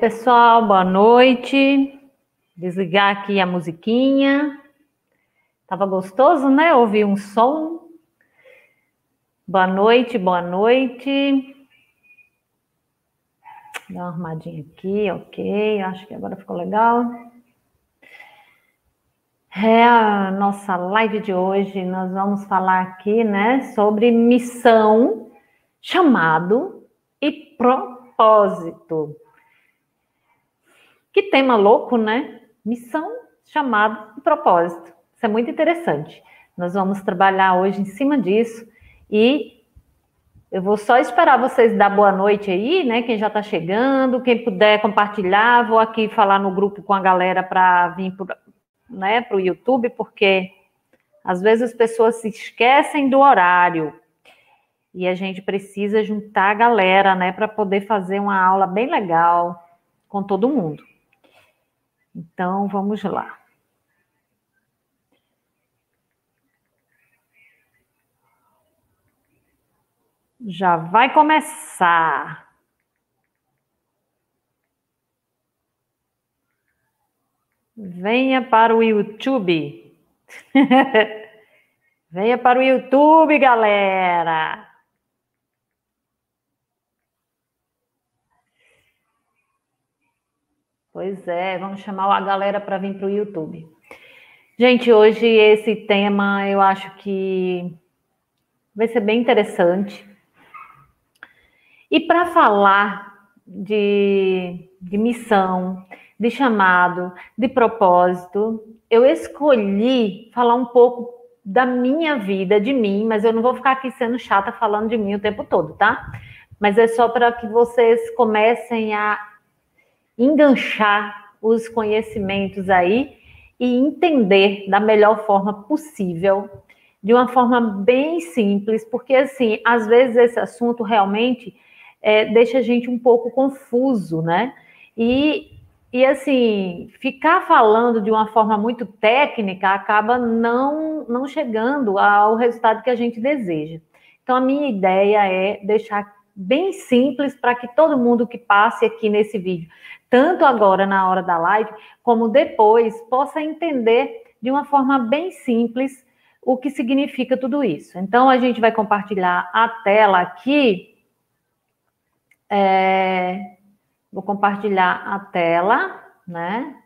pessoal, boa noite. Desligar aqui a musiquinha. Tava gostoso, né? Ouvir um som. Boa noite, boa noite. Dá uma armadinha aqui, ok. Acho que agora ficou legal. É a nossa live de hoje. Nós vamos falar aqui, né, sobre missão, chamado e propósito. Que tema louco, né? Missão, chamado e propósito. Isso é muito interessante. Nós vamos trabalhar hoje em cima disso e eu vou só esperar vocês dar boa noite aí, né? Quem já está chegando, quem puder compartilhar, vou aqui falar no grupo com a galera para vir para né, o YouTube, porque às vezes as pessoas se esquecem do horário e a gente precisa juntar a galera, né, para poder fazer uma aula bem legal com todo mundo. Então, vamos lá. Já vai começar. Venha para o YouTube. Venha para o YouTube, galera. Pois é, vamos chamar a galera para vir para o YouTube. Gente, hoje esse tema eu acho que vai ser bem interessante. E para falar de, de missão, de chamado, de propósito, eu escolhi falar um pouco da minha vida, de mim, mas eu não vou ficar aqui sendo chata falando de mim o tempo todo, tá? Mas é só para que vocês comecem a enganchar os conhecimentos aí e entender da melhor forma possível, de uma forma bem simples, porque assim, às vezes esse assunto realmente é, deixa a gente um pouco confuso, né? E, e assim, ficar falando de uma forma muito técnica acaba não, não chegando ao resultado que a gente deseja. Então, a minha ideia é deixar bem simples para que todo mundo que passe aqui nesse vídeo tanto agora na hora da live, como depois, possa entender de uma forma bem simples o que significa tudo isso. Então, a gente vai compartilhar a tela aqui. É, vou compartilhar a tela, né?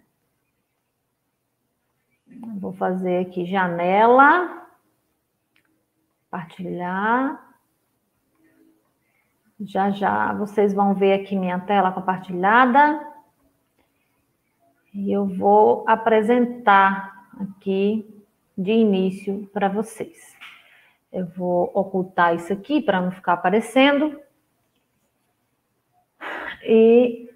Vou fazer aqui janela, compartilhar. Já já vocês vão ver aqui minha tela compartilhada. E eu vou apresentar aqui de início para vocês. Eu vou ocultar isso aqui para não ficar aparecendo. E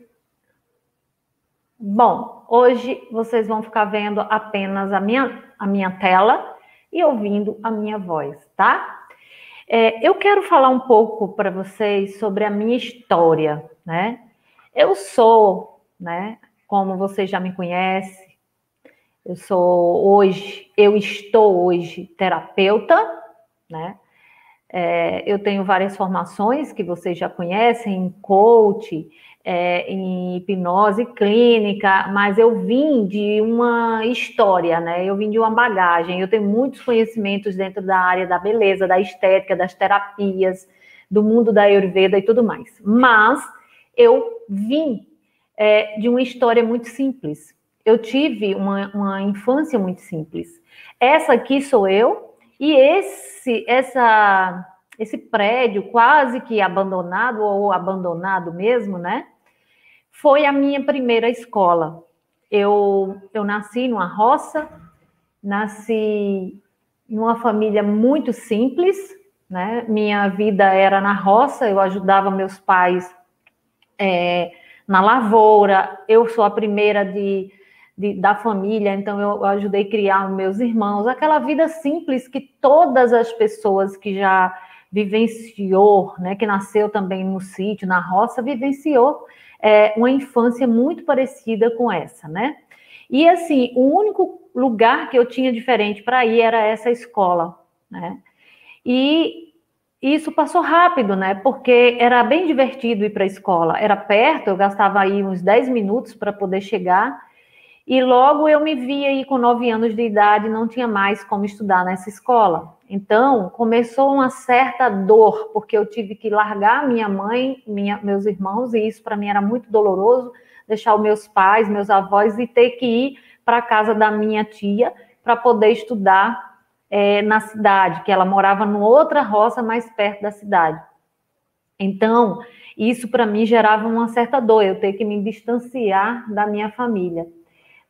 bom, hoje vocês vão ficar vendo apenas a minha, a minha tela e ouvindo a minha voz, tá? É, eu quero falar um pouco para vocês sobre a minha história, né? Eu sou, né? Como vocês já me conhecem, eu sou hoje, eu estou hoje terapeuta, né? É, eu tenho várias formações que vocês já conhecem, em coach, é, em hipnose clínica, mas eu vim de uma história, né? Eu vim de uma bagagem. Eu tenho muitos conhecimentos dentro da área da beleza, da estética, das terapias, do mundo da Ayurveda e tudo mais. Mas eu vim é, de uma história muito simples. Eu tive uma, uma infância muito simples. Essa aqui sou eu, e esse, essa, esse prédio quase que abandonado ou abandonado mesmo, né? Foi a minha primeira escola. Eu, eu nasci numa roça, nasci numa família muito simples, né? Minha vida era na roça, eu ajudava meus pais é, na lavoura. Eu sou a primeira de de, da família, então eu, ajudei a criar meus irmãos, aquela vida simples que todas as pessoas que já vivenciou, né, que nasceu também no sítio, na roça, vivenciou é, uma infância muito parecida com essa, né? E assim, o único lugar que eu tinha diferente para ir era essa escola, né? E isso passou rápido, né? Porque era bem divertido ir para a escola. Era perto, eu gastava aí uns 10 minutos para poder chegar. E logo eu me vi aí com nove anos de idade, não tinha mais como estudar nessa escola. Então começou uma certa dor, porque eu tive que largar minha mãe, minha, meus irmãos, e isso para mim era muito doloroso, deixar os meus pais, meus avós e ter que ir para a casa da minha tia para poder estudar é, na cidade, que ela morava numa outra roça mais perto da cidade. Então, isso para mim gerava uma certa dor, eu ter que me distanciar da minha família.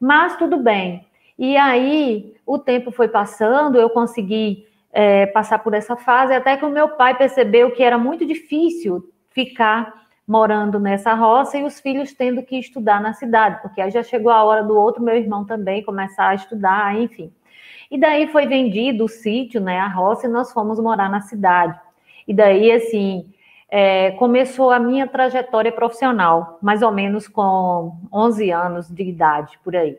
Mas tudo bem. E aí o tempo foi passando, eu consegui é, passar por essa fase, até que o meu pai percebeu que era muito difícil ficar morando nessa roça e os filhos tendo que estudar na cidade, porque aí já chegou a hora do outro meu irmão também começar a estudar, enfim. E daí foi vendido o sítio, né, a roça, e nós fomos morar na cidade. E daí, assim, é, começou a minha trajetória profissional, mais ou menos com 11 anos de idade, por aí.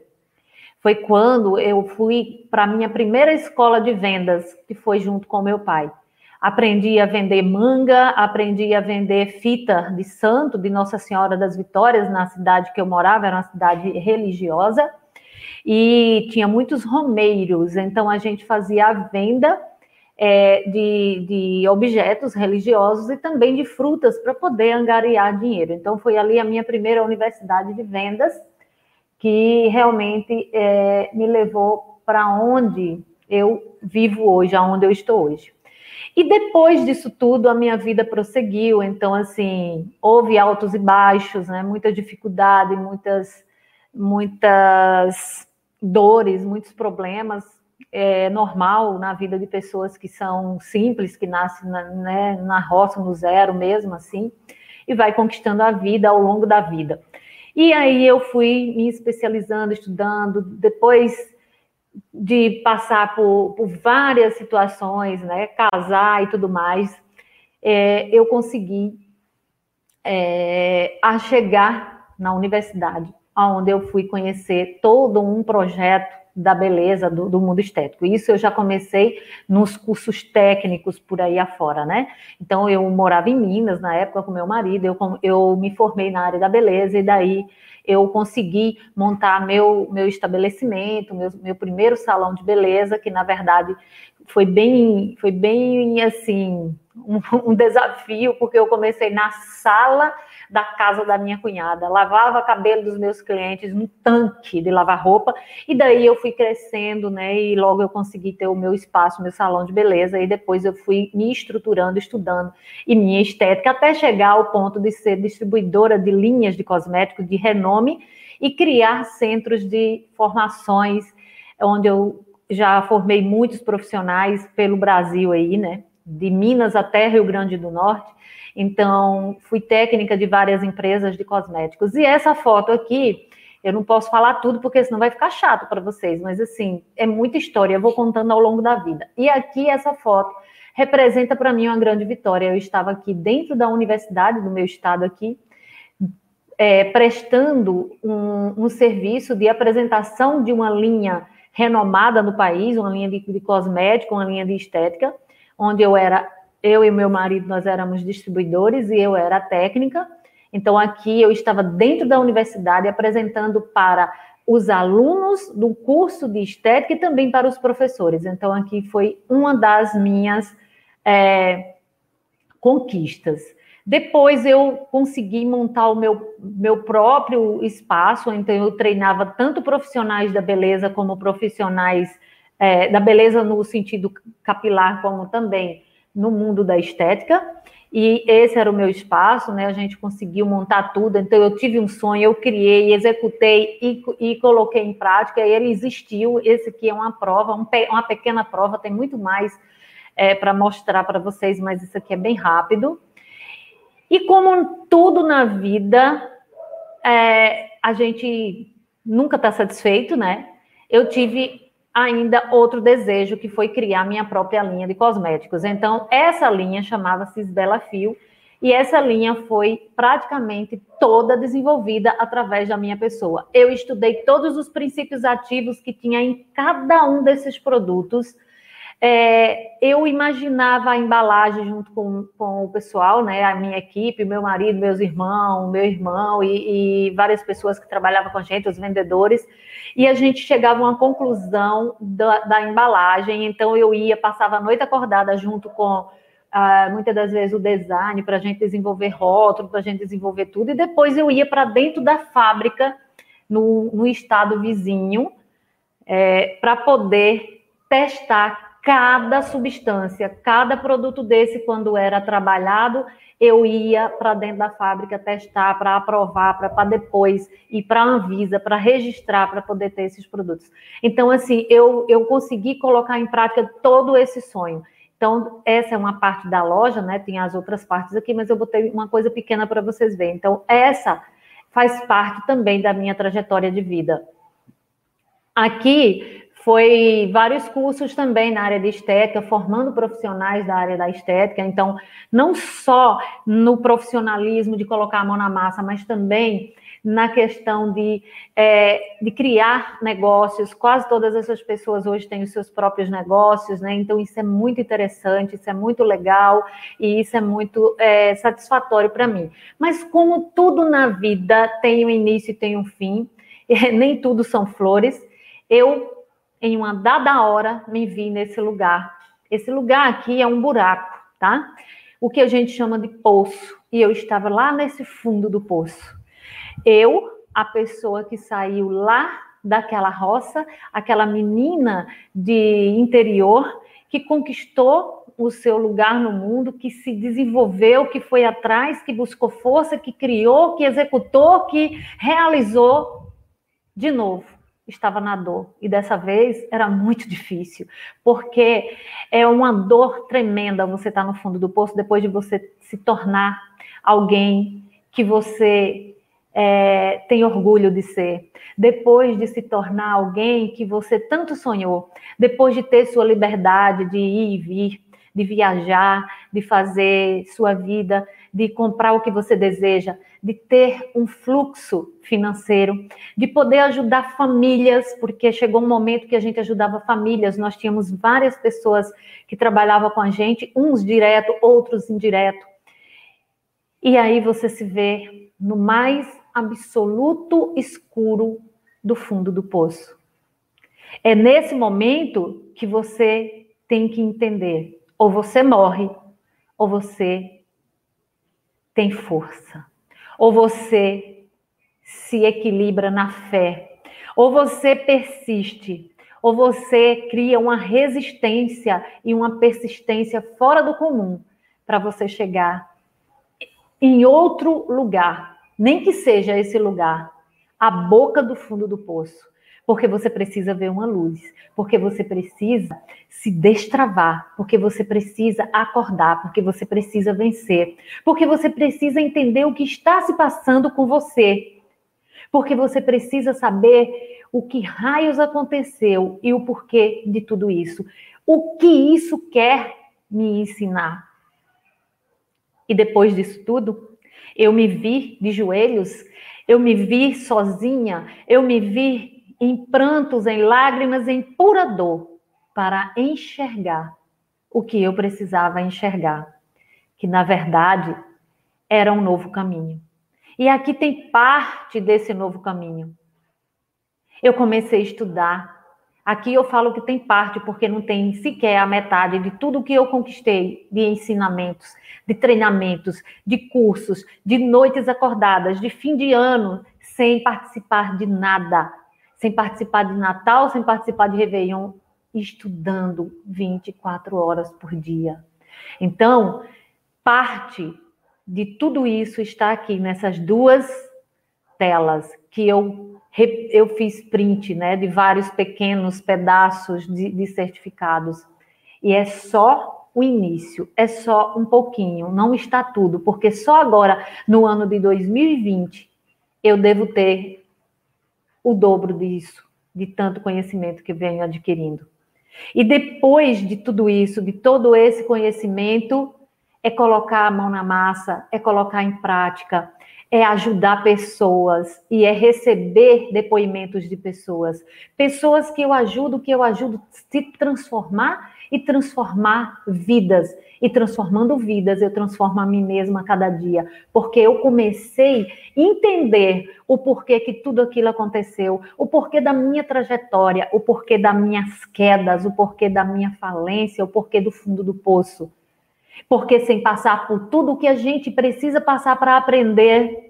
Foi quando eu fui para a minha primeira escola de vendas, que foi junto com meu pai. Aprendi a vender manga, aprendi a vender fita de santo de Nossa Senhora das Vitórias, na cidade que eu morava, era uma cidade religiosa, e tinha muitos romeiros, então a gente fazia a venda é, de, de objetos religiosos e também de frutas para poder angariar dinheiro. Então, foi ali a minha primeira universidade de vendas que realmente é, me levou para onde eu vivo hoje, aonde eu estou hoje. E depois disso tudo, a minha vida prosseguiu. Então, assim, houve altos e baixos, né? Muita dificuldade, muitas, muitas dores, muitos problemas é, normal na vida de pessoas que são simples, que nascem na, né, na roça, no zero mesmo, assim, e vai conquistando a vida ao longo da vida. E aí eu fui me especializando, estudando, depois de passar por, por várias situações, né, casar e tudo mais, é, eu consegui é, a chegar na universidade, onde eu fui conhecer todo um projeto da beleza do, do, mundo estético. Isso eu já comecei nos cursos técnicos por aí afora, né? Então eu morava em Minas na época com meu marido, eu, eu me formei na área da beleza e daí eu consegui montar meu, meu estabelecimento, meu, meu primeiro salão de beleza, que na verdade foi bem, foi bem assim, um, um desafio, porque eu comecei na sala da casa da minha cunhada, lavava cabelo dos meus clientes no tanque de lavar roupa, e daí eu fui crescendo, né? E logo eu consegui ter o meu espaço, meu salão de beleza, e depois eu fui me estruturando, estudando e minha estética, até chegar ao ponto de ser distribuidora de linhas de cosméticos de renome e criar centros de formações, onde eu já formei muitos profissionais pelo Brasil aí, né? De Minas até Rio Grande do Norte. Então, fui técnica de várias empresas de cosméticos. E essa foto aqui, eu não posso falar tudo porque senão vai ficar chato para vocês, mas assim, é muita história, eu vou contando ao longo da vida. E aqui essa foto representa para mim uma grande vitória. Eu estava aqui dentro da universidade do meu estado aqui, é, prestando um, um serviço de apresentação de uma linha renomada no país, uma linha de, de cosmético, uma linha de estética, onde eu era, eu e meu marido, nós éramos distribuidores e eu era técnica. Então, aqui eu estava dentro da universidade apresentando para os alunos do curso de estética e também para os professores. Então, aqui foi uma das minhas é, conquistas. Depois eu consegui montar o meu, meu próprio espaço, então eu treinava tanto profissionais da beleza como profissionais é, da beleza no sentido capilar, como também no mundo da estética. E esse era o meu espaço, né? A gente conseguiu montar tudo. Então eu tive um sonho, eu criei, executei e, e coloquei em prática. E ele existiu. Esse aqui é uma prova, um, uma pequena prova. Tem muito mais é, para mostrar para vocês, mas isso aqui é bem rápido. E como tudo na vida, é, a gente nunca está satisfeito, né? Eu tive ainda outro desejo, que foi criar minha própria linha de cosméticos. Então, essa linha chamava-se Bela Fio, e essa linha foi praticamente toda desenvolvida através da minha pessoa. Eu estudei todos os princípios ativos que tinha em cada um desses produtos é, eu imaginava a embalagem junto com, com o pessoal, né, a minha equipe, meu marido, meus irmãos, meu irmão e, e, várias pessoas que trabalhavam com a gente, os vendedores, e a gente chegava a uma conclusão da, da embalagem. Então eu ia, passava a noite acordada junto com ah, muitas das vezes o design para a gente desenvolver rótulo, para a gente desenvolver tudo, e depois eu ia para dentro da fábrica no, no estado vizinho é, para poder testar cada substância, cada produto desse, quando era trabalhado, eu ia para dentro da fábrica testar, para aprovar, para depois ir para a Anvisa, para registrar, para poder ter esses produtos. Então, assim, eu, eu consegui colocar em prática todo esse sonho. Então, essa é uma parte da loja, né? Tem as outras partes aqui, mas eu botei uma coisa pequena para vocês verem. Então, essa faz parte também da minha trajetória de vida. Aqui foi vários cursos também na área de estética, formando profissionais da área da estética. Então, não só no profissionalismo de colocar a mão na massa, mas também na questão de, é, de criar negócios. Quase todas essas pessoas hoje têm os seus próprios negócios, né? Então, isso é muito interessante, isso é muito legal e isso é muito é, satisfatório para mim. Mas, como tudo na vida tem um início e tem um fim, nem tudo são flores, eu em uma dada hora, me vi nesse lugar. Esse lugar aqui é um buraco, tá? O que a gente chama de poço. E eu estava lá nesse fundo do poço. Eu, a pessoa que saiu lá daquela roça, aquela menina de interior que conquistou o seu lugar no mundo, que se desenvolveu, que foi atrás, que buscou força, que criou, que executou, que realizou de novo estava na dor. E dessa vez era muito difícil, porque é uma dor tremenda você estar tá no fundo do poço depois de você se tornar alguém que você é, tem orgulho de ser, depois de se tornar alguém que você tanto sonhou, depois de ter sua liberdade de ir e vir, de viajar, de fazer sua vida, de comprar o que você deseja, de ter um fluxo financeiro, de poder ajudar famílias, porque chegou um momento que a gente ajudava famílias, nós tínhamos várias pessoas que trabalhavam com a gente, uns direto, outros indireto. E aí você se vê no mais absoluto escuro do fundo do poço. É nesse momento que você tem que entender: ou você morre, ou você tem força. Ou você se equilibra na fé, ou você persiste, ou você cria uma resistência e uma persistência fora do comum para você chegar em outro lugar, nem que seja esse lugar, a boca do fundo do poço, porque você precisa ver uma luz, porque você precisa se destravar, porque você precisa acordar, porque você precisa vencer, porque você precisa entender o que está se passando com você, porque você precisa saber o que raios aconteceu e o porquê de tudo isso. O que isso quer me ensinar? E depois disso tudo, eu me vi de joelhos, eu me vi sozinha, eu me vi em prantos, em lágrimas, em pura dor, para enxergar o que eu precisava enxergar, que na verdade era um novo caminho. E aqui tem parte desse novo caminho. Eu comecei a estudar. Aqui eu falo que tem parte, porque não tem sequer a metade de tudo que eu conquistei de ensinamentos, de treinamentos, de cursos, de noites acordadas, de fim de ano, sem participar de nada. Sem participar de Natal, sem participar de Réveillon, estudando 24 horas por dia. Então, parte de tudo isso está aqui nessas duas telas que eu, eu fiz print né, de vários pequenos pedaços de, de certificados. E é só o início, é só um pouquinho, não está tudo, porque só agora, no ano de 2020, eu devo ter o dobro disso, de tanto conhecimento que venho adquirindo. E depois de tudo isso, de todo esse conhecimento, é colocar a mão na massa, é colocar em prática, é ajudar pessoas e é receber depoimentos de pessoas. Pessoas que eu ajudo, que eu ajudo se transformar e transformar vidas. E transformando vidas, eu transformo a mim mesma a cada dia. Porque eu comecei a entender o porquê que tudo aquilo aconteceu, o porquê da minha trajetória, o porquê das minhas quedas, o porquê da minha falência, o porquê do fundo do poço. Porque sem passar por tudo o que a gente precisa passar para aprender,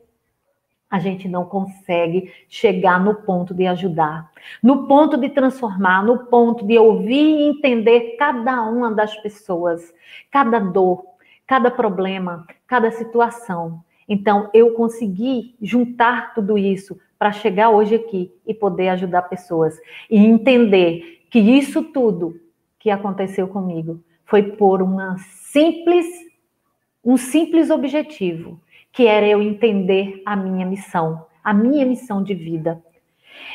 a gente não consegue chegar no ponto de ajudar, no ponto de transformar, no ponto de ouvir e entender cada uma das pessoas, cada dor, cada problema, cada situação. Então, eu consegui juntar tudo isso para chegar hoje aqui e poder ajudar pessoas e entender que isso tudo que aconteceu comigo foi por uma simples, um simples objetivo, que era eu entender a minha missão, a minha missão de vida.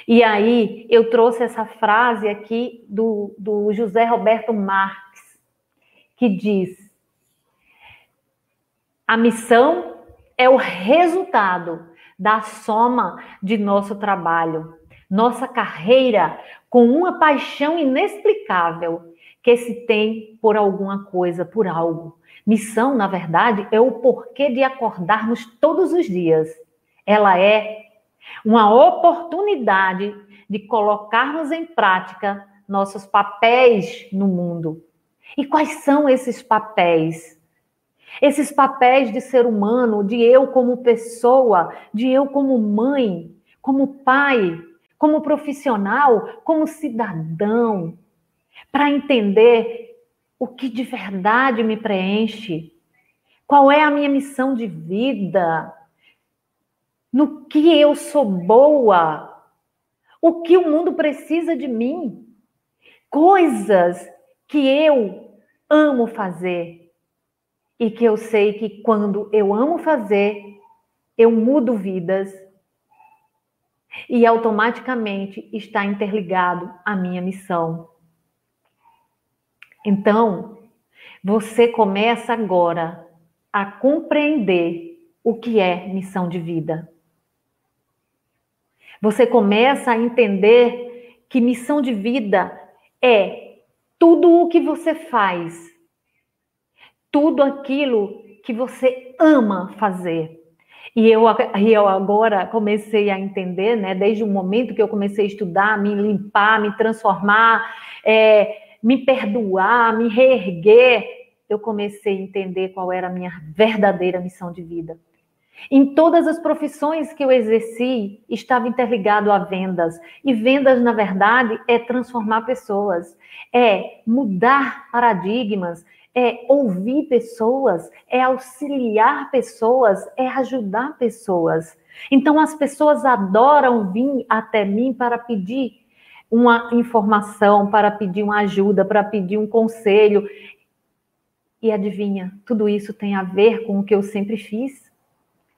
E aí eu trouxe essa frase aqui do, do José Roberto Marques, que diz: a missão é o resultado da soma de nosso trabalho, nossa carreira com uma paixão inexplicável que se tem por alguma coisa, por algo. Missão, na verdade, é o porquê de acordarmos todos os dias. Ela é uma oportunidade de colocarmos em prática nossos papéis no mundo. E quais são esses papéis? Esses papéis de ser humano, de eu como pessoa, de eu como mãe, como pai, como profissional, como cidadão, para entender o que de verdade me preenche, qual é a minha missão de vida, no que eu sou boa, o que o mundo precisa de mim, coisas que eu amo fazer e que eu sei que quando eu amo fazer, eu mudo vidas e automaticamente está interligado à minha missão. Então, você começa agora a compreender o que é missão de vida. Você começa a entender que missão de vida é tudo o que você faz, tudo aquilo que você ama fazer. E eu, eu agora comecei a entender, né, desde o momento que eu comecei a estudar, me limpar, me transformar, é, me perdoar, me reerguer, eu comecei a entender qual era a minha verdadeira missão de vida. Em todas as profissões que eu exerci, estava interligado a vendas. E vendas, na verdade, é transformar pessoas, é mudar paradigmas, é ouvir pessoas, é auxiliar pessoas, é ajudar pessoas. Então, as pessoas adoram vir até mim para pedir uma informação, para pedir uma ajuda, para pedir um conselho. E adivinha, tudo isso tem a ver com o que eu sempre fiz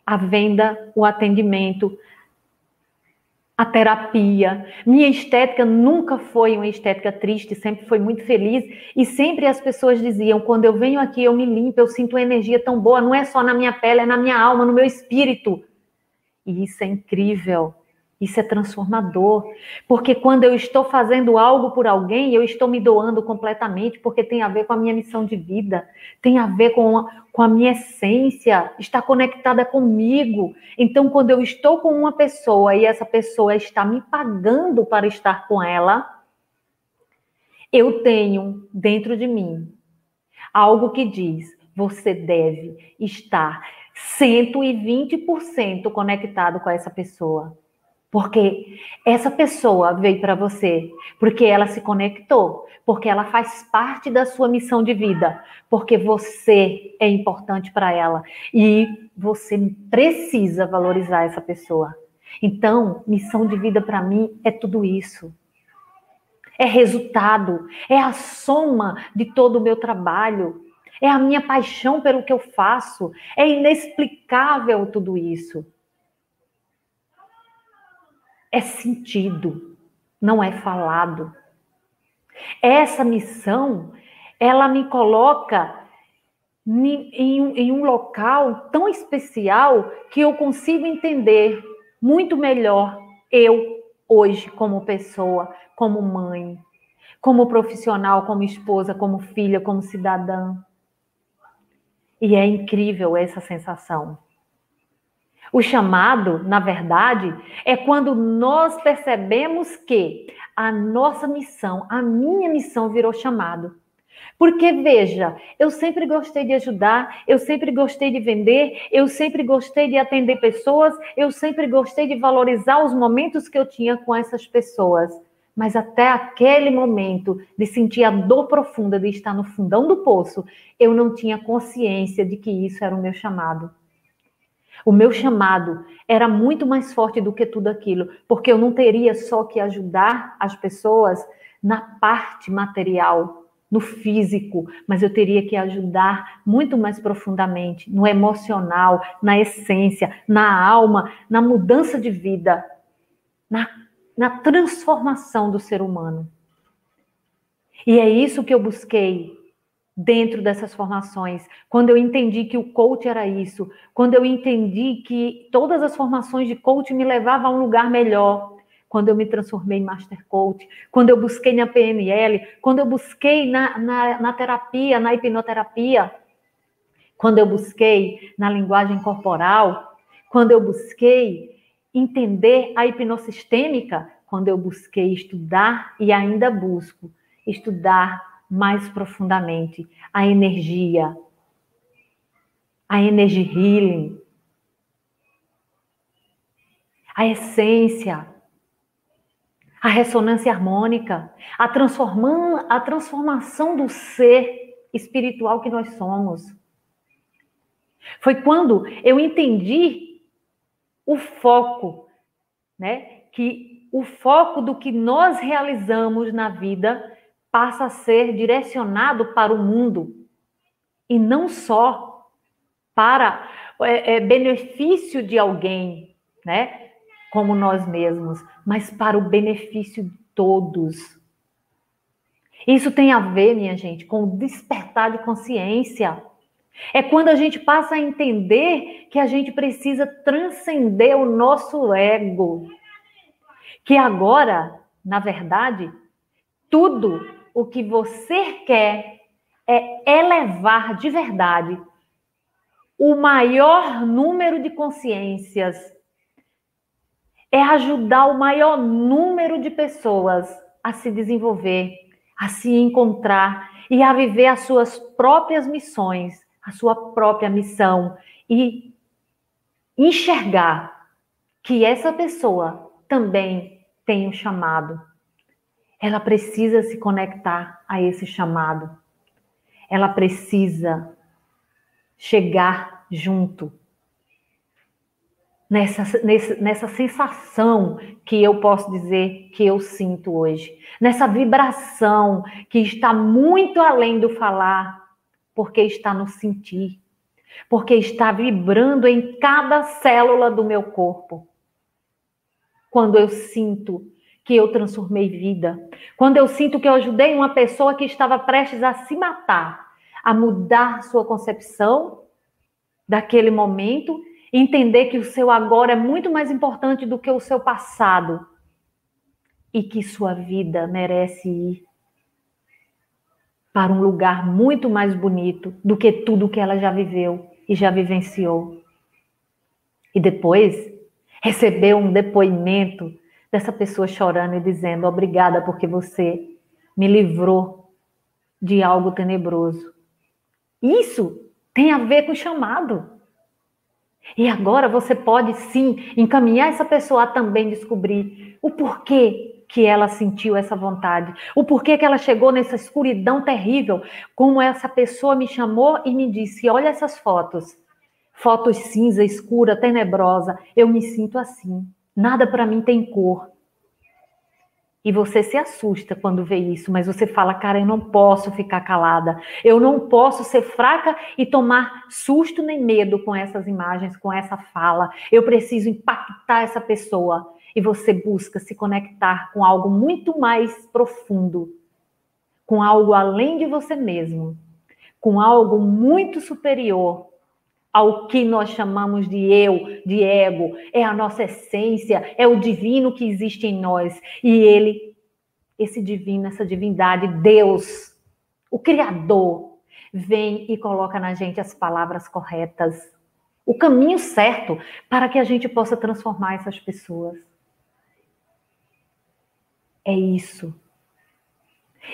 a venda, o atendimento, a terapia. Minha estética nunca foi uma estética triste, sempre foi muito feliz. E sempre as pessoas diziam: quando eu venho aqui, eu me limpo, eu sinto uma energia tão boa, não é só na minha pele, é na minha alma, no meu espírito. E isso é incrível. Isso é transformador, porque quando eu estou fazendo algo por alguém, eu estou me doando completamente, porque tem a ver com a minha missão de vida, tem a ver com a, com a minha essência, está conectada comigo. Então, quando eu estou com uma pessoa e essa pessoa está me pagando para estar com ela, eu tenho dentro de mim algo que diz: você deve estar 120% conectado com essa pessoa. Porque essa pessoa veio para você, porque ela se conectou, porque ela faz parte da sua missão de vida, porque você é importante para ela e você precisa valorizar essa pessoa. Então, missão de vida para mim é tudo isso. É resultado, é a soma de todo o meu trabalho, é a minha paixão pelo que eu faço, é inexplicável tudo isso é sentido, não é falado. Essa missão, ela me coloca em um local tão especial que eu consigo entender muito melhor eu hoje como pessoa, como mãe, como profissional, como esposa, como filha, como cidadã. E é incrível essa sensação. O chamado, na verdade, é quando nós percebemos que a nossa missão, a minha missão virou chamado. Porque, veja, eu sempre gostei de ajudar, eu sempre gostei de vender, eu sempre gostei de atender pessoas, eu sempre gostei de valorizar os momentos que eu tinha com essas pessoas. Mas até aquele momento de sentir a dor profunda de estar no fundão do poço, eu não tinha consciência de que isso era o meu chamado. O meu chamado era muito mais forte do que tudo aquilo, porque eu não teria só que ajudar as pessoas na parte material, no físico, mas eu teria que ajudar muito mais profundamente no emocional, na essência, na alma, na mudança de vida, na, na transformação do ser humano. E é isso que eu busquei dentro dessas formações, quando eu entendi que o coach era isso, quando eu entendi que todas as formações de coach me levavam a um lugar melhor, quando eu me transformei em Master Coach, quando eu busquei na PNL, quando eu busquei na, na, na terapia, na hipnoterapia, quando eu busquei na linguagem corporal, quando eu busquei entender a hipnossistêmica, quando eu busquei estudar e ainda busco estudar mais profundamente a energia, a energy healing, a essência, a ressonância harmônica, a, transforma, a transformação do ser espiritual que nós somos. Foi quando eu entendi o foco, né? Que o foco do que nós realizamos na vida passa a ser direcionado para o mundo e não só para é, é, benefício de alguém, né? Como nós mesmos, mas para o benefício de todos. Isso tem a ver, minha gente, com o despertar de consciência. É quando a gente passa a entender que a gente precisa transcender o nosso ego. Que agora, na verdade, tudo o que você quer é elevar de verdade o maior número de consciências, é ajudar o maior número de pessoas a se desenvolver, a se encontrar e a viver as suas próprias missões, a sua própria missão e enxergar que essa pessoa também tem um chamado, ela precisa se conectar a esse chamado. Ela precisa chegar junto nessa, nessa, nessa sensação que eu posso dizer que eu sinto hoje, nessa vibração que está muito além do falar, porque está no sentir, porque está vibrando em cada célula do meu corpo. Quando eu sinto que eu transformei vida, quando eu sinto que eu ajudei uma pessoa que estava prestes a se matar, a mudar sua concepção daquele momento entender que o seu agora é muito mais importante do que o seu passado e que sua vida merece ir para um lugar muito mais bonito do que tudo que ela já viveu e já vivenciou. E depois receber um depoimento dessa pessoa chorando e dizendo: Obrigada porque você me livrou de algo tenebroso. Isso tem a ver com o chamado. E agora você pode sim encaminhar essa pessoa a também descobrir o porquê que ela sentiu essa vontade, o porquê que ela chegou nessa escuridão terrível, como essa pessoa me chamou e me disse: "Olha essas fotos. Fotos cinza, escura, tenebrosa. Eu me sinto assim. Nada para mim tem cor. E você se assusta quando vê isso, mas você fala, cara, eu não posso ficar calada. Eu não posso ser fraca e tomar susto nem medo com essas imagens, com essa fala. Eu preciso impactar essa pessoa. E você busca se conectar com algo muito mais profundo, com algo além de você mesmo, com algo muito superior ao que nós chamamos de eu, de ego, é a nossa essência, é o divino que existe em nós. E ele, esse divino, essa divindade, Deus, o Criador, vem e coloca na gente as palavras corretas, o caminho certo para que a gente possa transformar essas pessoas. É isso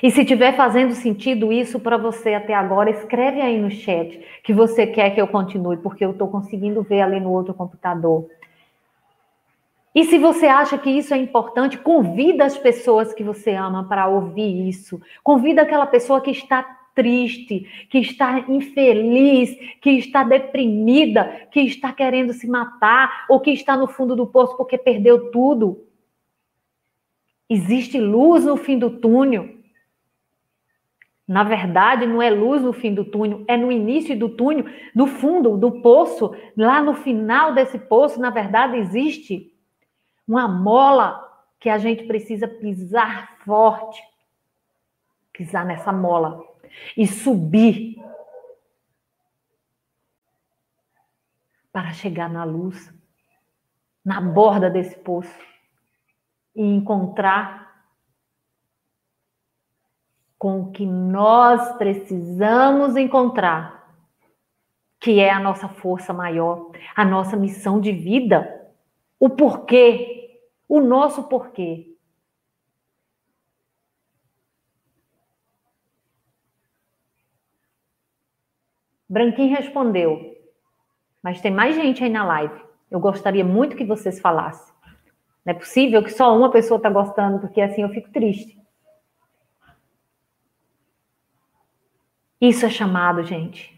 e se tiver fazendo sentido isso para você até agora, escreve aí no chat que você quer que eu continue, porque eu estou conseguindo ver ali no outro computador. E se você acha que isso é importante, convida as pessoas que você ama para ouvir isso. Convida aquela pessoa que está triste, que está infeliz, que está deprimida, que está querendo se matar ou que está no fundo do poço porque perdeu tudo. Existe luz no fim do túnel. Na verdade, não é luz no fim do túnel, é no início do túnel, no fundo do poço, lá no final desse poço, na verdade, existe uma mola que a gente precisa pisar forte, pisar nessa mola e subir para chegar na luz, na borda desse poço e encontrar com o que nós precisamos encontrar, que é a nossa força maior, a nossa missão de vida, o porquê, o nosso porquê. Branquinho respondeu, mas tem mais gente aí na live. Eu gostaria muito que vocês falassem. Não é possível que só uma pessoa está gostando, porque assim eu fico triste. Isso é chamado, gente.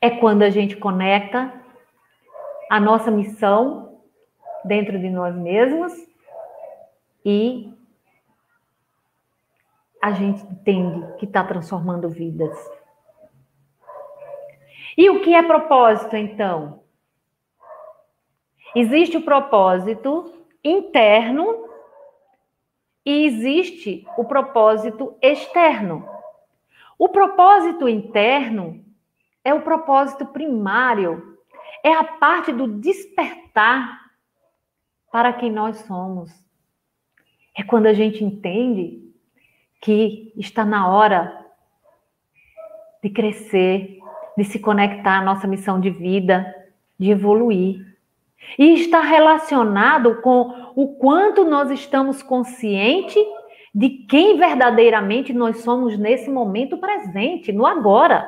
É quando a gente conecta a nossa missão dentro de nós mesmos e a gente entende que está transformando vidas. E o que é propósito, então? Existe o propósito interno e existe o propósito externo. O propósito interno é o propósito primário, é a parte do despertar para quem nós somos. É quando a gente entende que está na hora de crescer, de se conectar à nossa missão de vida, de evoluir. E está relacionado com o quanto nós estamos conscientes de quem verdadeiramente nós somos nesse momento presente, no agora.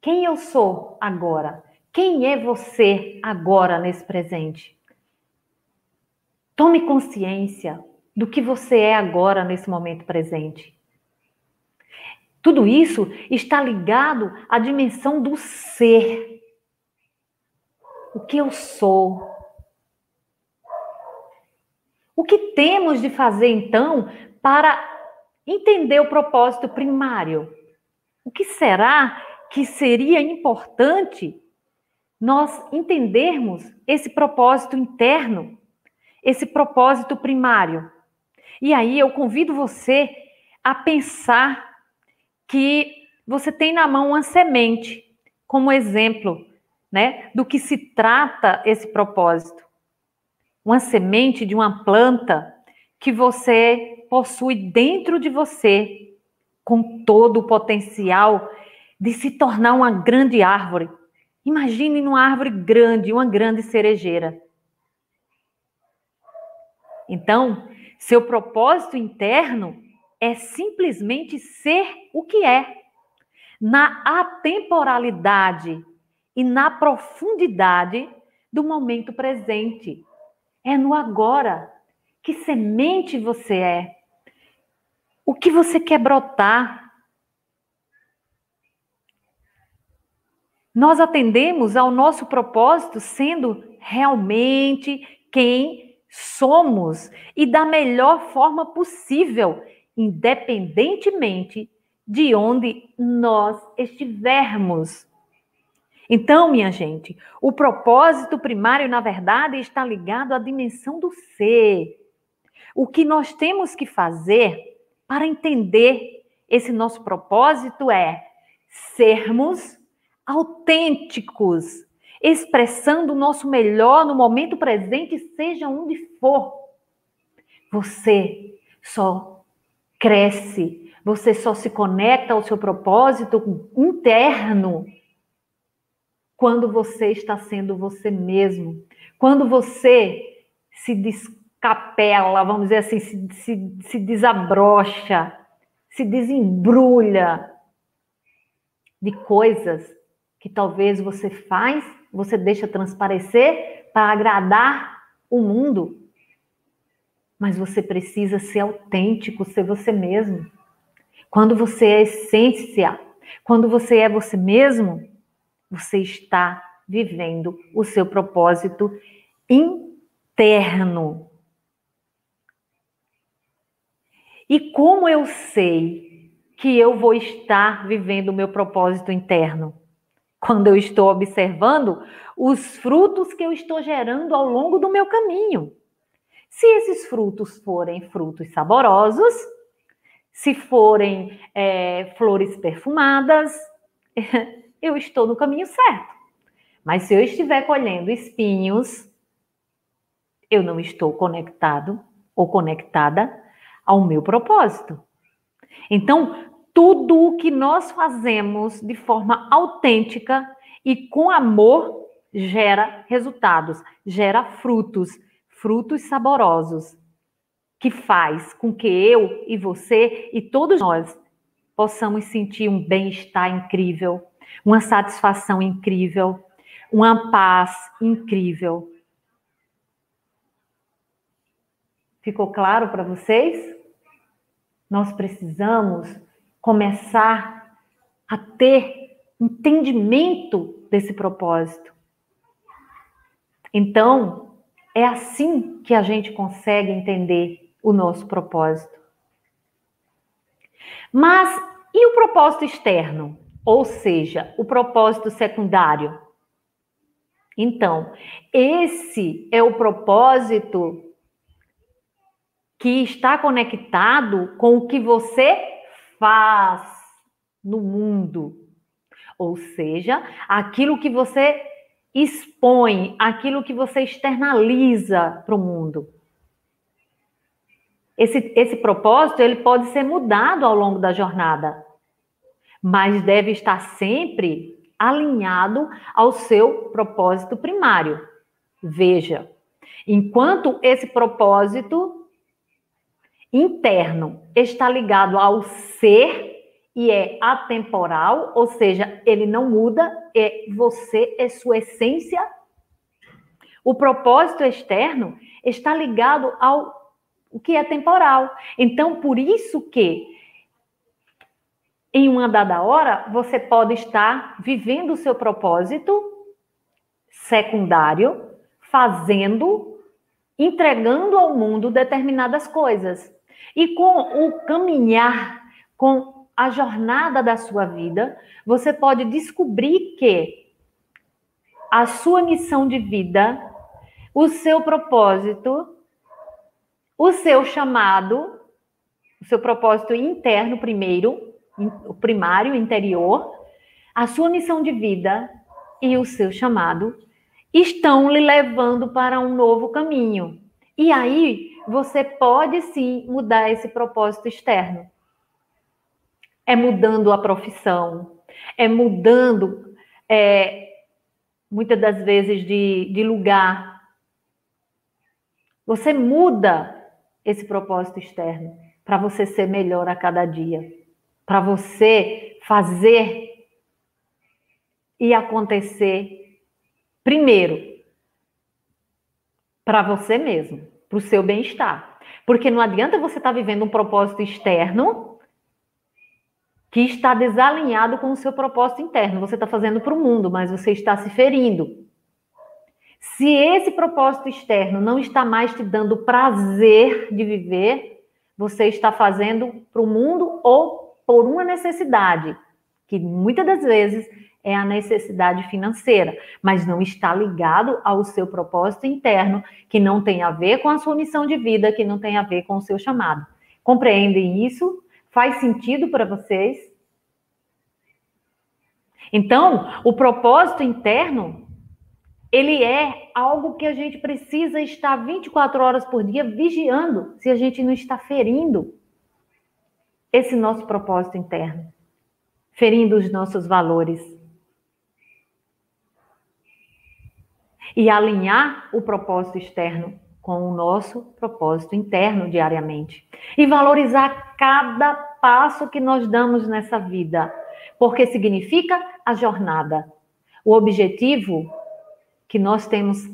Quem eu sou agora? Quem é você agora nesse presente? Tome consciência do que você é agora nesse momento presente. Tudo isso está ligado à dimensão do ser. O que eu sou? O que temos de fazer então para entender o propósito primário? O que será que seria importante nós entendermos esse propósito interno, esse propósito primário? E aí eu convido você a pensar que você tem na mão uma semente como exemplo, né, do que se trata esse propósito. Uma semente de uma planta que você possui dentro de você com todo o potencial de se tornar uma grande árvore. Imagine uma árvore grande, uma grande cerejeira. Então, seu propósito interno é simplesmente ser o que é. Na atemporalidade e na profundidade do momento presente. É no agora. Que semente você é? O que você quer brotar? Nós atendemos ao nosso propósito sendo realmente quem somos e da melhor forma possível, independentemente de onde nós estivermos. Então, minha gente, o propósito primário, na verdade, está ligado à dimensão do ser. O que nós temos que fazer para entender esse nosso propósito é sermos autênticos, expressando o nosso melhor no momento presente, seja onde for. Você só cresce, você só se conecta ao seu propósito interno quando você está sendo você mesmo. Quando você se descapela, vamos dizer assim, se, se, se desabrocha, se desembrulha de coisas que talvez você faz, você deixa transparecer para agradar o mundo mas você precisa ser autêntico, ser você mesmo. Quando você é essência, quando você é você mesmo, você está vivendo o seu propósito interno. E como eu sei que eu vou estar vivendo o meu propósito interno? Quando eu estou observando os frutos que eu estou gerando ao longo do meu caminho. Se esses frutos forem frutos saborosos, se forem é, flores perfumadas, eu estou no caminho certo. Mas se eu estiver colhendo espinhos, eu não estou conectado ou conectada ao meu propósito. Então, tudo o que nós fazemos de forma autêntica e com amor gera resultados, gera frutos, frutos saborosos, que faz com que eu e você e todos nós possamos sentir um bem-estar incrível, uma satisfação incrível, uma paz incrível. Ficou claro para vocês? Nós precisamos começar a ter entendimento desse propósito. Então, é assim que a gente consegue entender o nosso propósito. Mas e o propósito externo? Ou seja, o propósito secundário? Então, esse é o propósito que está conectado com o que você faz no mundo. Ou seja, aquilo que você expõe, aquilo que você externaliza para o mundo. Esse, esse propósito ele pode ser mudado ao longo da jornada, mas deve estar sempre alinhado ao seu propósito primário. Veja, enquanto esse propósito interno está ligado ao ser e é atemporal, ou seja, ele não muda, é você é sua essência. O propósito externo está ligado ao o que é temporal. Então, por isso que em uma dada hora você pode estar vivendo o seu propósito secundário, fazendo, entregando ao mundo determinadas coisas. E com o caminhar, com a jornada da sua vida, você pode descobrir que a sua missão de vida, o seu propósito, o seu chamado, o seu propósito interno primeiro, o primário, interior, a sua missão de vida e o seu chamado estão lhe levando para um novo caminho. E aí você pode sim mudar esse propósito externo. É mudando a profissão, é mudando, é, muitas das vezes, de, de lugar. Você muda esse propósito externo para você ser melhor a cada dia, para você fazer e acontecer primeiro para você mesmo, para o seu bem-estar. Porque não adianta você estar tá vivendo um propósito externo que está desalinhado com o seu propósito interno. Você está fazendo para o mundo, mas você está se ferindo. Se esse propósito externo não está mais te dando prazer de viver, você está fazendo para o mundo ou por uma necessidade, que muitas das vezes é a necessidade financeira, mas não está ligado ao seu propósito interno, que não tem a ver com a sua missão de vida, que não tem a ver com o seu chamado. Compreendem isso? Faz sentido para vocês? Então, o propósito interno, ele é algo que a gente precisa estar 24 horas por dia vigiando, se a gente não está ferindo esse nosso propósito interno, ferindo os nossos valores. e alinhar o propósito externo com o nosso propósito interno diariamente. E valorizar cada passo que nós damos nessa vida, porque significa a jornada. O objetivo que nós temos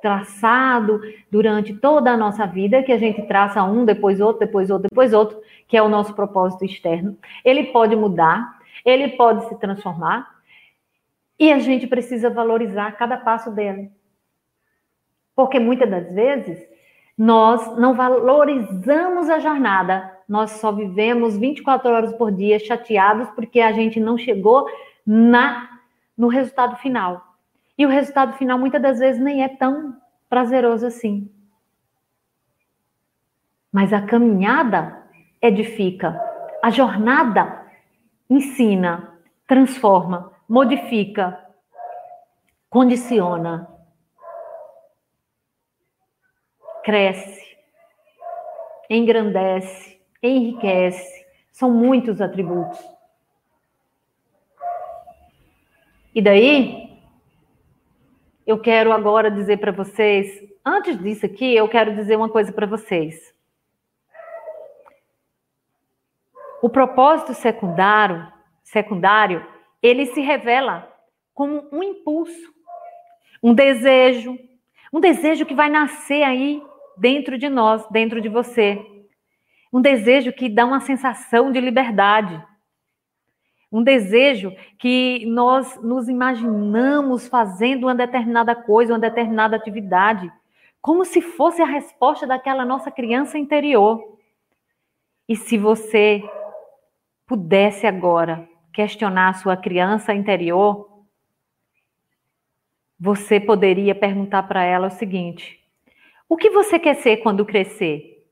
traçado durante toda a nossa vida, que a gente traça um, depois outro, depois outro, depois outro, que é o nosso propósito externo. Ele pode mudar, ele pode se transformar, e a gente precisa valorizar cada passo dele. Porque muitas das vezes nós não valorizamos a jornada, nós só vivemos 24 horas por dia chateados porque a gente não chegou na no resultado final. E o resultado final muitas das vezes nem é tão prazeroso assim. Mas a caminhada edifica, a jornada ensina, transforma, modifica, condiciona, cresce, engrandece, enriquece. São muitos atributos. E daí, eu quero agora dizer para vocês, antes disso aqui, eu quero dizer uma coisa para vocês. O propósito secundário, secundário, ele se revela como um impulso, um desejo, um desejo que vai nascer aí dentro de nós, dentro de você. Um desejo que dá uma sensação de liberdade. Um desejo que nós nos imaginamos fazendo uma determinada coisa, uma determinada atividade, como se fosse a resposta daquela nossa criança interior. E se você pudesse agora questionar a sua criança interior, você poderia perguntar para ela o seguinte: o que você quer ser quando crescer?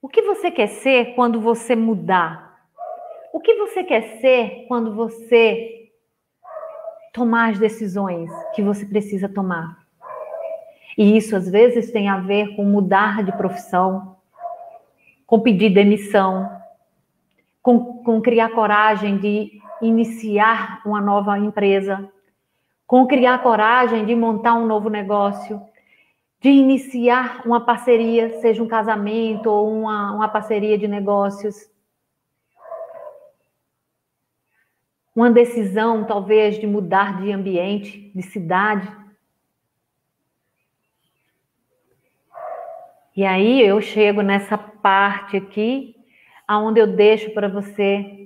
O que você quer ser quando você mudar? O que você quer ser quando você tomar as decisões que você precisa tomar? E isso às vezes tem a ver com mudar de profissão, com pedir demissão, com, com criar coragem de iniciar uma nova empresa, com criar coragem de montar um novo negócio, de iniciar uma parceria, seja um casamento ou uma, uma parceria de negócios. Uma decisão, talvez, de mudar de ambiente, de cidade. E aí eu chego nessa parte aqui, aonde eu deixo para você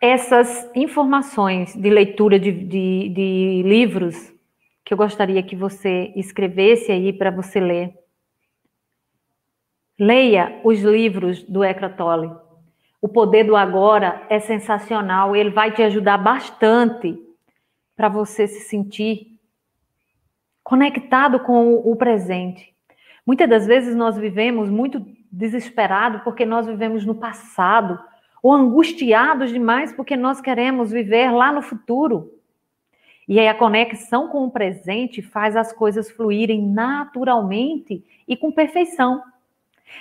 essas informações de leitura de, de, de livros que eu gostaria que você escrevesse aí para você ler. Leia os livros do Eckhart Tolle. O Poder do Agora é sensacional, ele vai te ajudar bastante para você se sentir conectado com o presente. Muitas das vezes nós vivemos muito desesperado porque nós vivemos no passado, ou angustiados demais porque nós queremos viver lá no futuro. E aí a conexão com o presente faz as coisas fluírem naturalmente e com perfeição.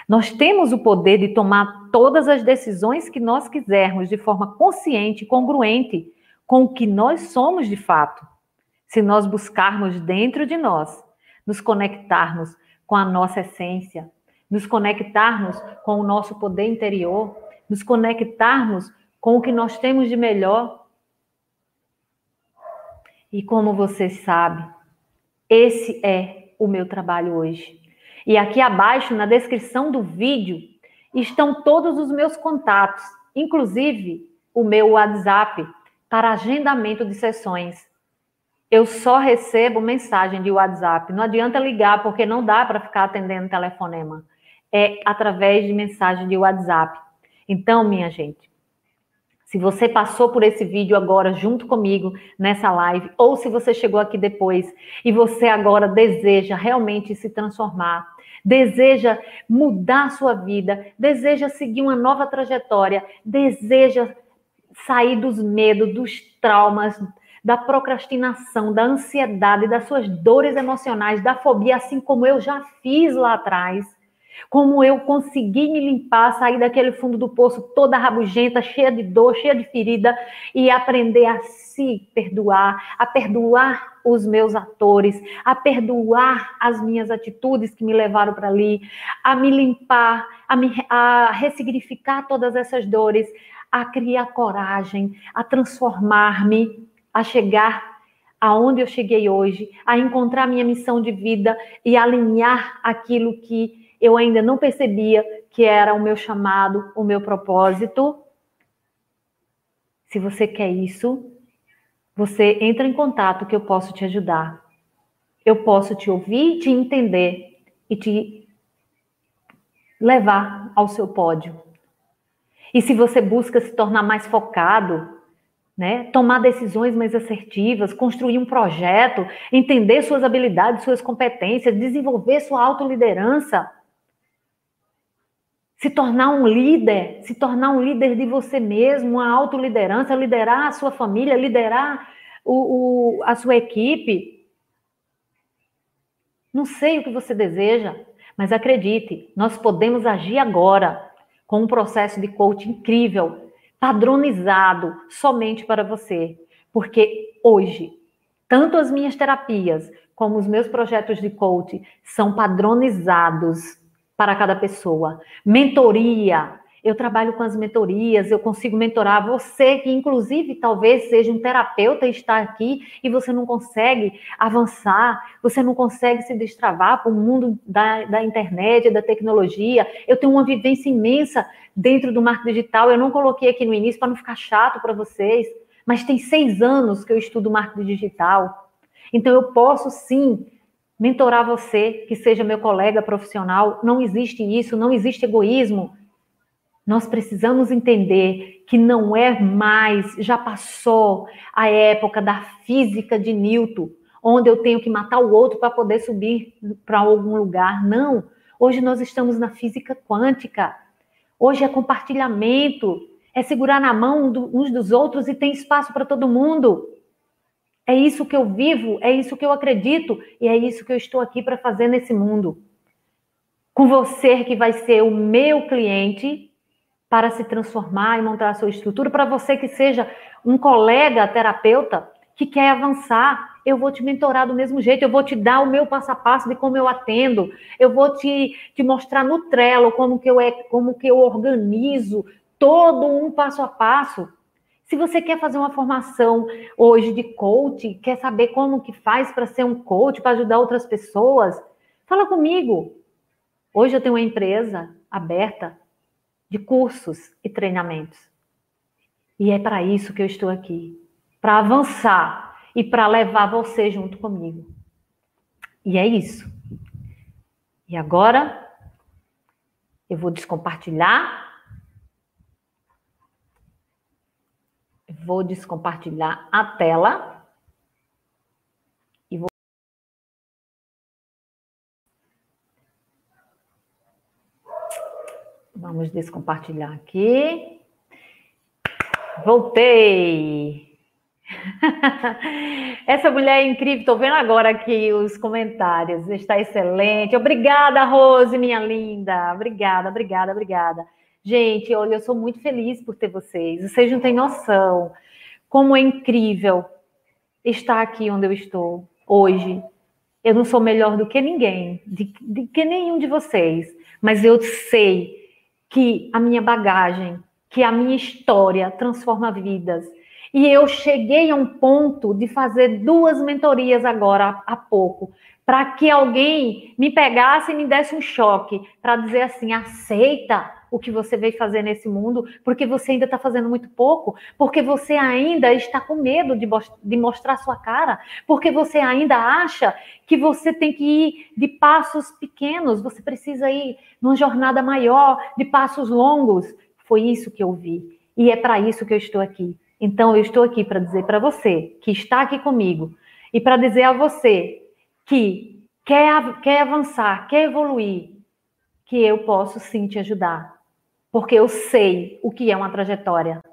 Nós temos o poder de tomar todas as decisões que nós quisermos de forma consciente e congruente com o que nós somos de fato. Se nós buscarmos dentro de nós, nos conectarmos com a nossa essência, nos conectarmos com o nosso poder interior, nos conectarmos com o que nós temos de melhor. E como você sabe, esse é o meu trabalho hoje. E aqui abaixo, na descrição do vídeo, estão todos os meus contatos, inclusive o meu WhatsApp para agendamento de sessões. Eu só recebo mensagem de WhatsApp. Não adianta ligar, porque não dá para ficar atendendo telefonema. É através de mensagem de WhatsApp. Então, minha gente, se você passou por esse vídeo agora junto comigo nessa live, ou se você chegou aqui depois e você agora deseja realmente se transformar, deseja mudar a sua vida, deseja seguir uma nova trajetória, deseja sair dos medos, dos traumas, da procrastinação, da ansiedade, das suas dores emocionais, da fobia, assim como eu já fiz lá atrás como eu consegui me limpar, sair daquele fundo do poço toda rabugenta, cheia de dor, cheia de ferida e aprender a se perdoar, a perdoar os meus atores, a perdoar as minhas atitudes que me levaram para ali, a me limpar, a, me, a ressignificar todas essas dores, a criar coragem, a transformar-me, a chegar aonde eu cheguei hoje, a encontrar minha missão de vida e alinhar aquilo que eu ainda não percebia que era o meu chamado, o meu propósito. Se você quer isso, você entra em contato que eu posso te ajudar. Eu posso te ouvir, te entender e te levar ao seu pódio. E se você busca se tornar mais focado, né, tomar decisões mais assertivas, construir um projeto, entender suas habilidades, suas competências, desenvolver sua autoliderança, se tornar um líder, se tornar um líder de você mesmo, uma autoliderança, liderar a sua família, liderar o, o, a sua equipe. Não sei o que você deseja, mas acredite, nós podemos agir agora com um processo de coaching incrível, padronizado somente para você. Porque hoje, tanto as minhas terapias como os meus projetos de coaching são padronizados para cada pessoa. Mentoria. Eu trabalho com as mentorias, eu consigo mentorar você, que inclusive talvez seja um terapeuta e está aqui e você não consegue avançar, você não consegue se destravar para o mundo da, da internet, da tecnologia. Eu tenho uma vivência imensa dentro do marketing digital. Eu não coloquei aqui no início para não ficar chato para vocês, mas tem seis anos que eu estudo marketing digital. Então eu posso sim mentorar você, que seja meu colega profissional. Não existe isso, não existe egoísmo. Nós precisamos entender que não é mais, já passou a época da física de Newton, onde eu tenho que matar o outro para poder subir para algum lugar. Não. Hoje nós estamos na física quântica. Hoje é compartilhamento, é segurar na mão uns dos outros e tem espaço para todo mundo. É isso que eu vivo, é isso que eu acredito e é isso que eu estou aqui para fazer nesse mundo. Com você que vai ser o meu cliente para se transformar e montar a sua estrutura, para você que seja um colega terapeuta que quer avançar, eu vou te mentorar do mesmo jeito, eu vou te dar o meu passo a passo de como eu atendo, eu vou te, te mostrar no Trello como que, eu é, como que eu organizo todo um passo a passo. Se você quer fazer uma formação hoje de coach, quer saber como que faz para ser um coach, para ajudar outras pessoas, fala comigo. Hoje eu tenho uma empresa aberta de cursos e treinamentos. E é para isso que eu estou aqui, para avançar e para levar você junto comigo. E é isso. E agora eu vou descompartilhar Vou descompartilhar a tela. E vou. Vamos descompartilhar aqui. Voltei! Essa mulher é incrível, estou vendo agora aqui os comentários, está excelente. Obrigada, Rose, minha linda. Obrigada, obrigada, obrigada. Gente, olha, eu sou muito feliz por ter vocês. Vocês não têm noção como é incrível estar aqui onde eu estou hoje. Eu não sou melhor do que ninguém, de, de que nenhum de vocês, mas eu sei que a minha bagagem, que a minha história transforma vidas. E eu cheguei a um ponto de fazer duas mentorias agora há pouco, para que alguém me pegasse e me desse um choque, para dizer assim: aceita o que você veio fazer nesse mundo, porque você ainda está fazendo muito pouco, porque você ainda está com medo de, de mostrar sua cara, porque você ainda acha que você tem que ir de passos pequenos, você precisa ir numa jornada maior, de passos longos. Foi isso que eu vi. E é para isso que eu estou aqui. Então, eu estou aqui para dizer para você que está aqui comigo e para dizer a você que quer, quer avançar, quer evoluir, que eu posso sim te ajudar porque eu sei o que é uma trajetória.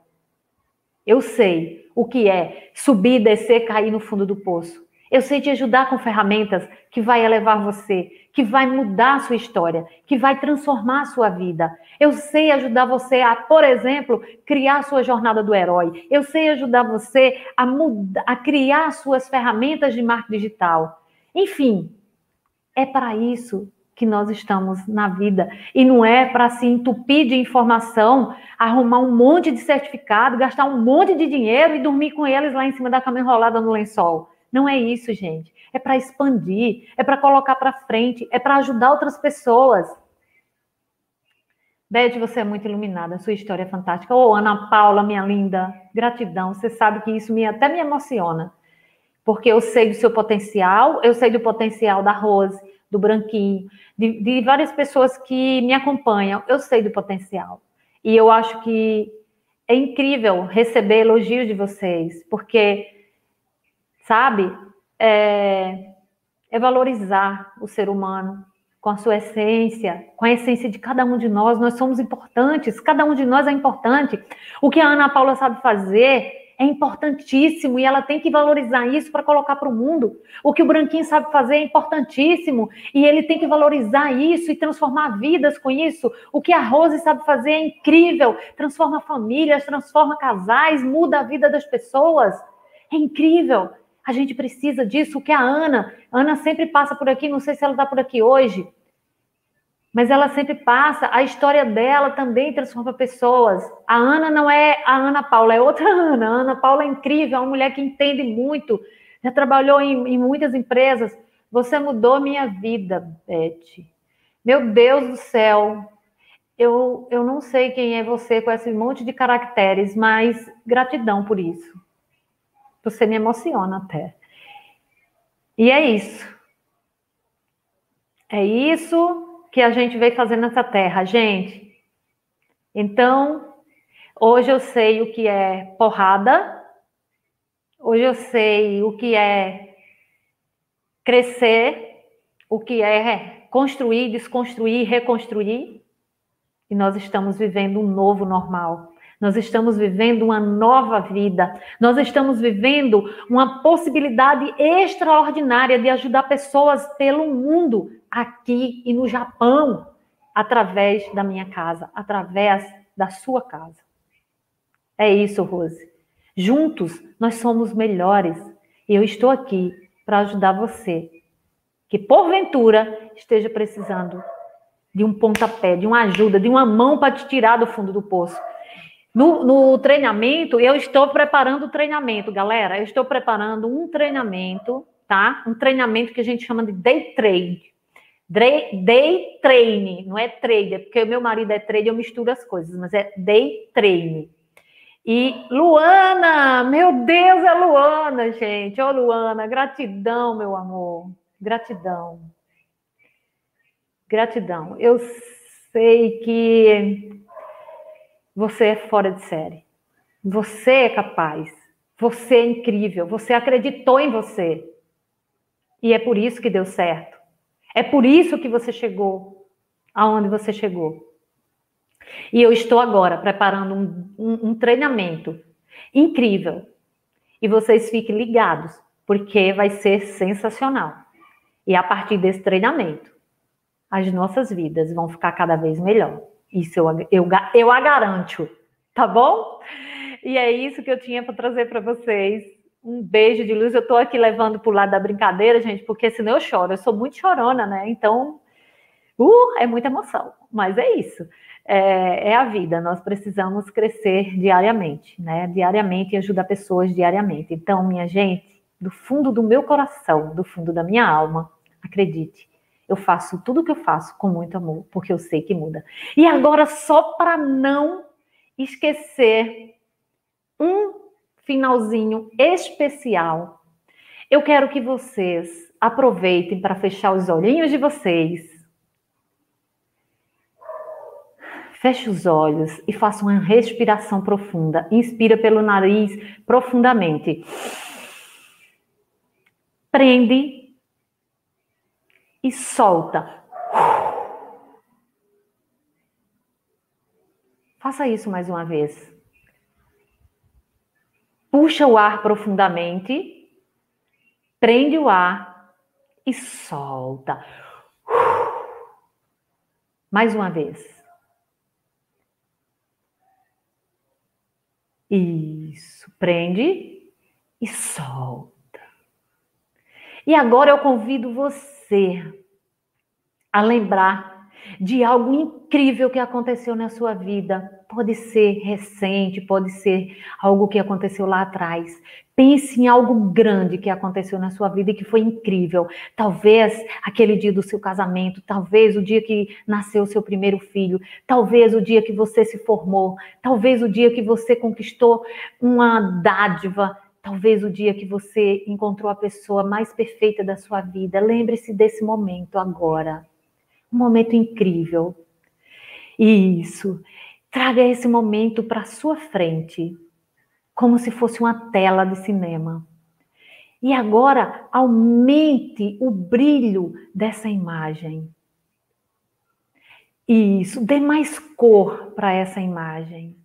Eu sei o que é subir, descer, cair no fundo do poço. Eu sei te ajudar com ferramentas que vai elevar você, que vai mudar a sua história, que vai transformar a sua vida. Eu sei ajudar você a, por exemplo, criar a sua jornada do herói. Eu sei ajudar você a, mudar, a criar suas ferramentas de marketing digital. Enfim, é para isso que nós estamos na vida. E não é para se entupir de informação, arrumar um monte de certificado, gastar um monte de dinheiro e dormir com eles lá em cima da cama enrolada no lençol. Não é isso, gente. É para expandir, é para colocar para frente, é para ajudar outras pessoas. Beth, você é muito iluminada, sua história é fantástica. Ô, oh, Ana Paula, minha linda, gratidão. Você sabe que isso me, até me emociona. Porque eu sei do seu potencial, eu sei do potencial da Rose, do Branquinho, de, de várias pessoas que me acompanham. Eu sei do potencial. E eu acho que é incrível receber elogios de vocês, porque, sabe, é, é, valorizar o ser humano com a sua essência, com a essência de cada um de nós. Nós somos importantes, cada um de nós é importante. O que a Ana Paula sabe fazer é importantíssimo e ela tem que valorizar isso para colocar para o mundo. O que o Branquinho sabe fazer é importantíssimo e ele tem que valorizar isso e transformar vidas com isso. O que a Rose sabe fazer é incrível, transforma famílias, transforma casais, muda a vida das pessoas. É incrível. A gente precisa disso. O que a Ana, Ana sempre passa por aqui, não sei se ela está por aqui hoje mas ela sempre passa, a história dela também transforma pessoas. A Ana não é a Ana Paula, é outra Ana. A Ana Paula é incrível, é uma mulher que entende muito, já trabalhou em, em muitas empresas. Você mudou minha vida, Beth. Meu Deus do céu, eu, eu não sei quem é você com esse monte de caracteres, mas gratidão por isso. Você me emociona até. E é isso. É isso que a gente veio fazer nessa terra, gente. Então, hoje eu sei o que é porrada, hoje eu sei o que é crescer, o que é construir, desconstruir, reconstruir. E nós estamos vivendo um novo normal. Nós estamos vivendo uma nova vida. Nós estamos vivendo uma possibilidade extraordinária de ajudar pessoas pelo mundo aqui e no Japão, através da minha casa, através da sua casa. É isso, Rose. Juntos, nós somos melhores. E eu estou aqui para ajudar você, que porventura esteja precisando de um pontapé, de uma ajuda, de uma mão para te tirar do fundo do poço. No, no, treinamento, eu estou preparando o treinamento, galera. Eu estou preparando um treinamento, tá? Um treinamento que a gente chama de day trade. Day, training, não é trader, porque meu marido é trader, eu misturo as coisas, mas é day training. E Luana, meu Deus, é Luana, gente. Ô, oh, Luana, gratidão, meu amor. Gratidão. Gratidão. Eu sei que você é fora de série. Você é capaz. Você é incrível. Você acreditou em você. E é por isso que deu certo. É por isso que você chegou aonde você chegou. E eu estou agora preparando um, um, um treinamento incrível. E vocês fiquem ligados, porque vai ser sensacional. E a partir desse treinamento, as nossas vidas vão ficar cada vez melhor. Isso eu, eu, eu a garanto, tá bom? E é isso que eu tinha para trazer para vocês. Um beijo de luz. Eu estou aqui levando para o lado da brincadeira, gente, porque senão eu choro. Eu sou muito chorona, né? Então, uh, é muita emoção. Mas é isso. É, é a vida. Nós precisamos crescer diariamente, né? Diariamente e ajudar pessoas diariamente. Então, minha gente, do fundo do meu coração, do fundo da minha alma, acredite, eu faço tudo o que eu faço com muito amor, porque eu sei que muda. E agora, só para não esquecer um finalzinho especial, eu quero que vocês aproveitem para fechar os olhinhos de vocês. Feche os olhos e faça uma respiração profunda. Inspira pelo nariz profundamente. Prende e solta. Faça isso mais uma vez. Puxa o ar profundamente, prende o ar e solta. Mais uma vez. Isso, prende e solta. E agora eu convido você a lembrar de algo incrível que aconteceu na sua vida. Pode ser recente, pode ser algo que aconteceu lá atrás. Pense em algo grande que aconteceu na sua vida e que foi incrível. Talvez aquele dia do seu casamento, talvez o dia que nasceu o seu primeiro filho, talvez o dia que você se formou, talvez o dia que você conquistou uma dádiva, Talvez o dia que você encontrou a pessoa mais perfeita da sua vida. Lembre-se desse momento agora. Um momento incrível. Isso. Traga esse momento para sua frente, como se fosse uma tela de cinema. E agora aumente o brilho dessa imagem. Isso, dê mais cor para essa imagem.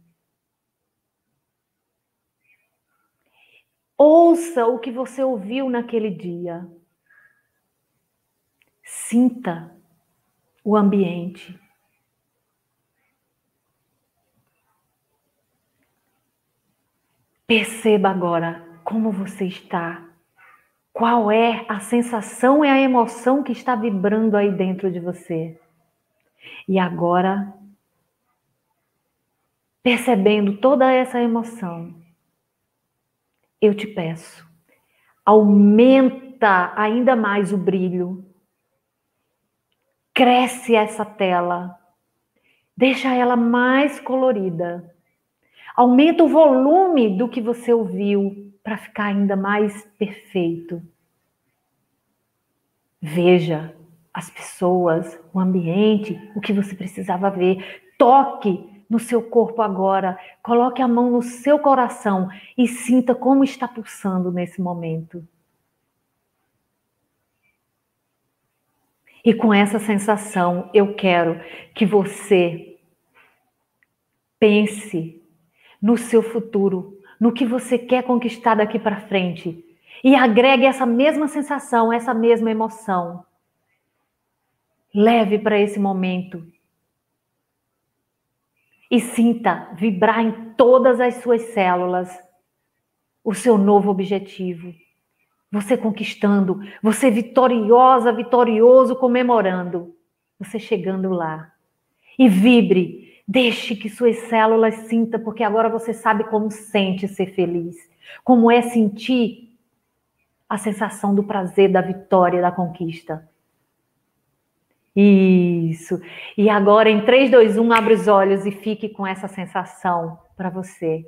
Ouça o que você ouviu naquele dia. Sinta o ambiente. Perceba agora como você está. Qual é a sensação e a emoção que está vibrando aí dentro de você? E agora, percebendo toda essa emoção, eu te peço, aumenta ainda mais o brilho, cresce essa tela, deixa ela mais colorida, aumenta o volume do que você ouviu para ficar ainda mais perfeito. Veja as pessoas, o ambiente, o que você precisava ver. Toque no seu corpo agora. Coloque a mão no seu coração e sinta como está pulsando nesse momento. E com essa sensação, eu quero que você pense no seu futuro, no que você quer conquistar daqui para frente. E agregue essa mesma sensação, essa mesma emoção. Leve para esse momento e sinta vibrar em todas as suas células o seu novo objetivo. Você conquistando, você vitoriosa, vitorioso, comemorando, você chegando lá. E vibre, deixe que suas células sinta, porque agora você sabe como sente ser feliz, como é sentir a sensação do prazer, da vitória, da conquista. Isso. E agora, em 3, 2, 1, abre os olhos e fique com essa sensação para você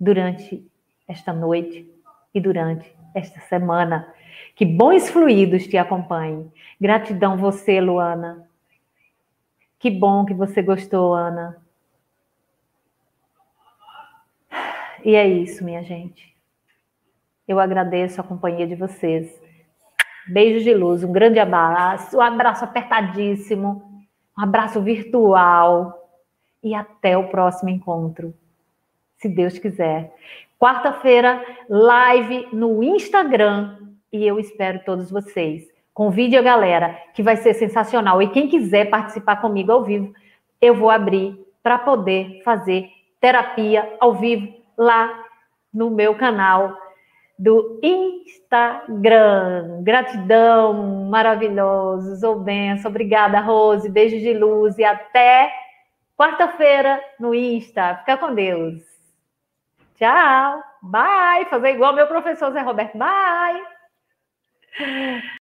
durante esta noite e durante esta semana. Que bons fluidos te acompanhem. Gratidão você, Luana. Que bom que você gostou, Ana. E é isso, minha gente. Eu agradeço a companhia de vocês. Beijo de luz, um grande abraço, um abraço apertadíssimo, um abraço virtual e até o próximo encontro, se Deus quiser. Quarta-feira, live no Instagram e eu espero todos vocês. Convide a galera, que vai ser sensacional. E quem quiser participar comigo ao vivo, eu vou abrir para poder fazer terapia ao vivo lá no meu canal do Instagram. Gratidão, maravilhosos, ou benção. Obrigada, Rose. Beijo de luz e até quarta-feira no Insta. Fica com Deus. Tchau. Bye. Fazer igual meu professor Zé Roberto. Bye.